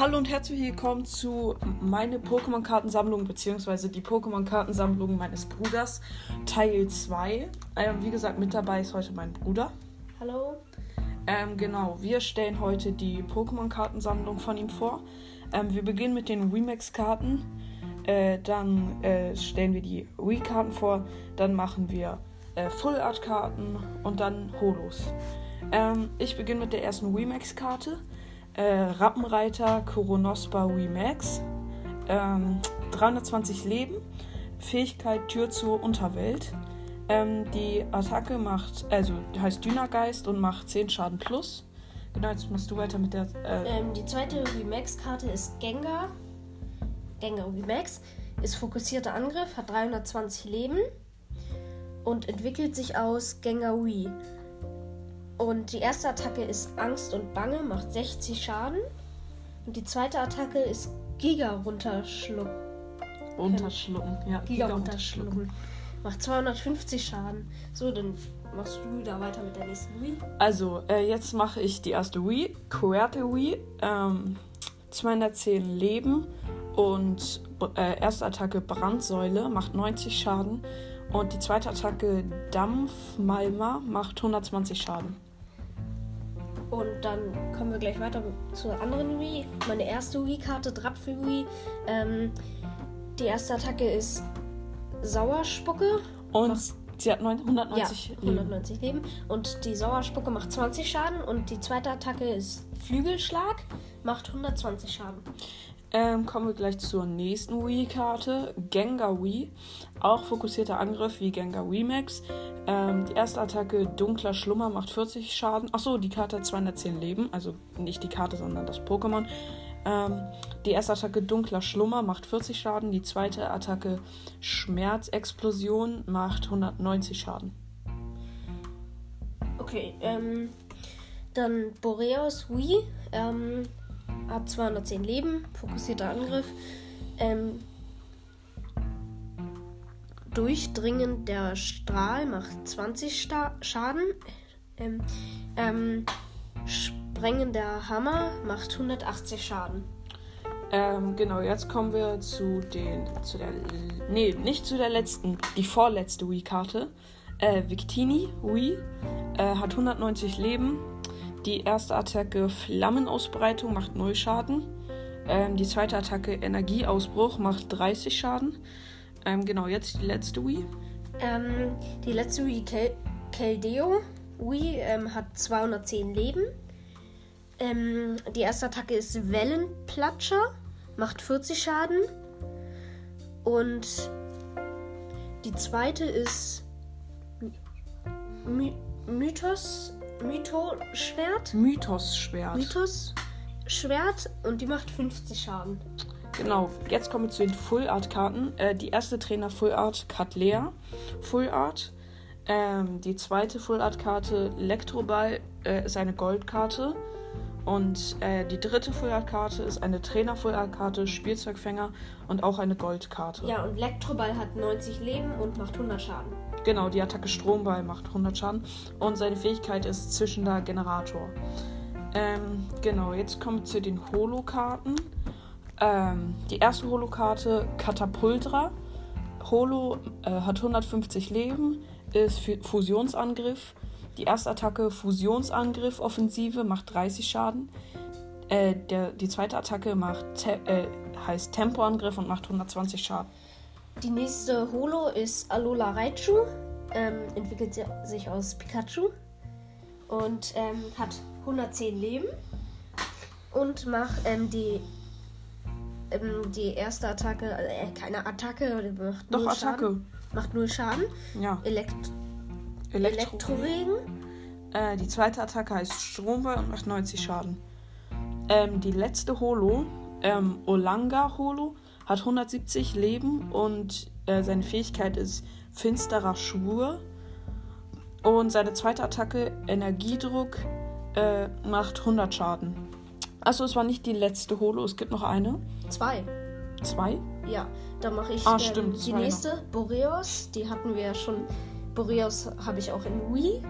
Hallo und herzlich willkommen zu meine Pokémon-Kartensammlung bzw. die Pokémon-Kartensammlung meines Bruders, Teil 2. Ähm, wie gesagt, mit dabei ist heute mein Bruder. Hallo. Ähm, genau, wir stellen heute die Pokémon-Kartensammlung von ihm vor. Ähm, wir beginnen mit den Remix-Karten. Äh, dann äh, stellen wir die Wii-Karten vor. Dann machen wir äh, Full-Art-Karten und dann Holos. Ähm, ich beginne mit der ersten Remix-Karte äh, Rappenreiter Koronospa Remax. Ähm, 320 Leben. Fähigkeit Tür zur Unterwelt. Ähm, die Attacke macht, also heißt Dynageist und macht 10 Schaden plus. Genau, jetzt musst du weiter mit der. Äh, Ähm, die zweite Remax-Karte ist Gengar. Gengar Remax ist fokussierter Angriff, hat 320 Leben und entwickelt sich aus Gengar Wii. Und die erste Attacke ist Angst und Bange, macht 60 Schaden. Und die zweite Attacke ist Giga runterschlucken. runterschlucken. Ja, Giga runterschlucken. Macht 250 Schaden. So, dann machst du da weiter mit der nächsten Wii. Also, äh, jetzt mache ich die erste Wii, Coerte Wii. Ähm, 210 Leben und äh, erste Attacke Brandsäule macht 90 Schaden. Und die zweite Attacke Dampfmalma macht 120 Schaden. Und dann kommen wir gleich weiter zur anderen Wii. Meine erste Wii-Karte, Drapfel Wii. Ähm, die erste Attacke ist Sauerspucke. Und Macht- sie hat neun- 190 ja, Leben. 190 Leben. Und die Sauerspucke macht 20 Schaden. Und die zweite Attacke ist Flügelschlag, macht 120 Schaden. Ähm, kommen wir gleich zur nächsten Wii-Karte. Gengar Wii. Auch fokussierter Angriff wie Gengar Wii Max. Ähm, die erste Attacke Dunkler Schlummer macht 40 Schaden. Achso, die Karte hat 210 Leben. Also nicht die Karte, sondern das Pokémon. Ähm, die erste Attacke Dunkler Schlummer macht 40 Schaden. Die zweite Attacke Schmerzexplosion macht 190 Schaden. Okay, ähm, dann Boreas Wii ähm, hat 210 Leben, fokussierter Angriff. Ähm, durchdringender Strahl macht 20 Sta Schaden. Ähm, ähm, sprengender Hammer macht 180 Schaden. Ähm, genau, jetzt kommen wir zu den. zu der. Nee, nicht zu der letzten, die vorletzte Wii-Karte. Äh, Victini Wii äh, hat 190 Leben. Die erste Attacke Flammenausbreitung macht 0 Schaden. Ähm, die zweite Attacke Energieausbruch macht 30 Schaden. Ähm, genau, jetzt die letzte Wii. Ähm, die letzte Wii, Kel Keldeo Wii, ähm, hat 210 Leben. Ähm, die erste Attacke ist Wellenplatscher, macht 40 Schaden. Und die zweite ist My Mythos, Mytho-Schwert. Mythos-Schwert. Mythos-Schwert und die macht 50 Schaden. Genau, jetzt kommen wir zu den Full Art Karten. Äh, die erste Trainer Full Art Catlea Full Art. Ähm, die zweite Full Art Karte Elektroball äh, ist eine Goldkarte. Und äh, die dritte Full Art Karte ist eine Trainer Full Art Karte, Spielzeugfänger und auch eine Goldkarte. Ja, und Elektroball hat 90 Leben und macht 100 Schaden. Genau, die Attacke Stromball macht 100 Schaden und seine Fähigkeit ist zischender Generator. Ähm, genau, jetzt kommen wir zu den Holo-Karten. Ähm, die erste Holo-Karte Katapultra. Holo äh, hat 150 Leben, ist Fu- Fusionsangriff. Die erste Attacke Fusionsangriff Offensive macht 30 Schaden. Äh, der, die zweite Attacke macht Te äh, heißt Tempoangriff und macht 120 Schaden. Die nächste Holo ist Alola Raichu. Ähm, entwickelt si- sich aus Pikachu. Und ähm, hat 110 Leben. Und macht ähm, die, ähm, die erste Attacke, äh, keine Attacke, macht Doch, null Attacke. Schaden. Macht null Schaden. Ja, Elekt Elektro. Elektroregen. Äh, die zweite Attacke heißt Stromball und macht 90 Schaden. Ähm, die letzte Holo, ähm, Olanga Holo, hat 170 Leben und äh, seine Fähigkeit ist Finsterer Schwur. Und seine zweite Attacke, Energiedruck, äh, macht 100 Schaden. Achso, es war nicht die letzte Holo, es gibt noch eine. Zwei. Zwei? Ja, da mache ich Ah, ähm, stimmt, die zwei nächste, Boreos. Die hatten wir ja schon. Boreos habe ich auch in Wii.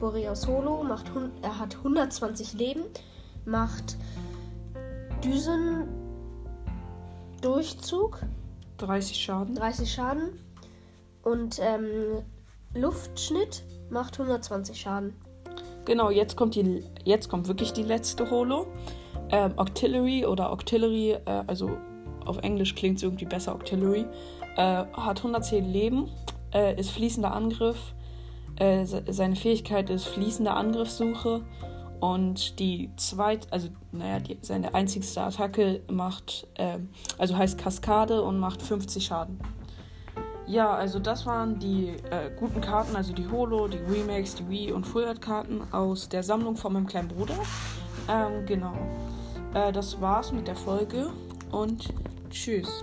Boreos Holo macht er hat 120 Leben, macht Düsendurchzug. 30 Schaden. 30 Schaden. Und ähm, Luftschnitt macht 120 Schaden. Genau, jetzt kommt, die, jetzt kommt wirklich die letzte Holo. Ähm, Octillery oder Octillery, äh, also auf Englisch klingt es irgendwie besser, Octillery, äh, hat 110 Leben, äh, ist fließender Angriff. Äh, seine Fähigkeit ist fließende Angriffssuche. Und die zweite, also naja, die, seine einzigste Attacke macht, ähm, also heißt Kaskade und macht 50 Schaden. Ja, also das waren die äh, guten Karten, also die Holo, die Remakes, die Wii und Full Art Karten aus der Sammlung von meinem kleinen Bruder. Ähm, genau. Äh, das war's mit der Folge und tschüss.